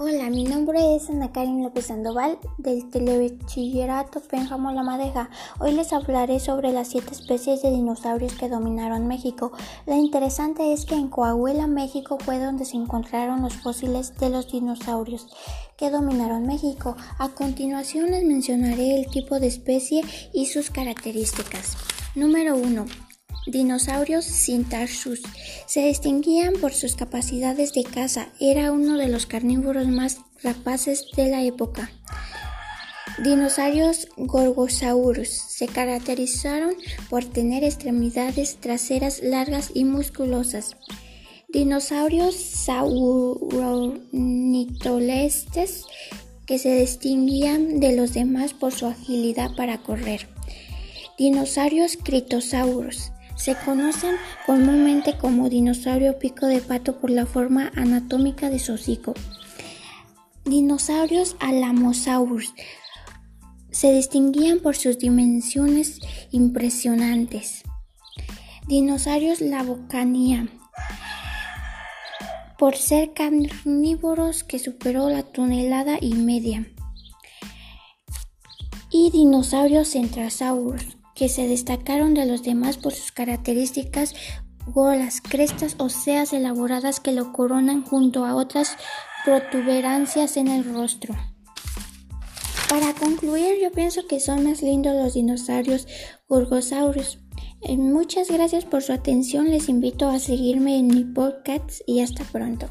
Hola, mi nombre es Ana Karin López Sandoval del Telebachillerato Pénjamo La Madeja. Hoy les hablaré sobre las siete especies de dinosaurios que dominaron México. Lo interesante es que en Coahuila, México, fue donde se encontraron los fósiles de los dinosaurios que dominaron México. A continuación les mencionaré el tipo de especie y sus características. Número 1. Dinosaurios Cintarsus. Se distinguían por sus capacidades de caza. Era uno de los carnívoros más rapaces de la época. Dinosaurios Gorgosaurus se caracterizaron por tener extremidades traseras largas y musculosas. Dinosaurios sauronitolestes que se distinguían de los demás por su agilidad para correr. Dinosaurios Critosaurus se conocen comúnmente como dinosaurio pico de pato por la forma anatómica de su hocico. Dinosaurios Alamosaurus se distinguían por sus dimensiones impresionantes. Dinosaurios Lavocania por ser carnívoros que superó la tonelada y media. Y dinosaurios Centrasaurus que se destacaron de los demás por sus características golas, crestas óseas elaboradas que lo coronan junto a otras protuberancias en el rostro. Para concluir, yo pienso que son más lindos los dinosaurios Gorgosaurus. Eh, muchas gracias por su atención. Les invito a seguirme en mi podcast y hasta pronto.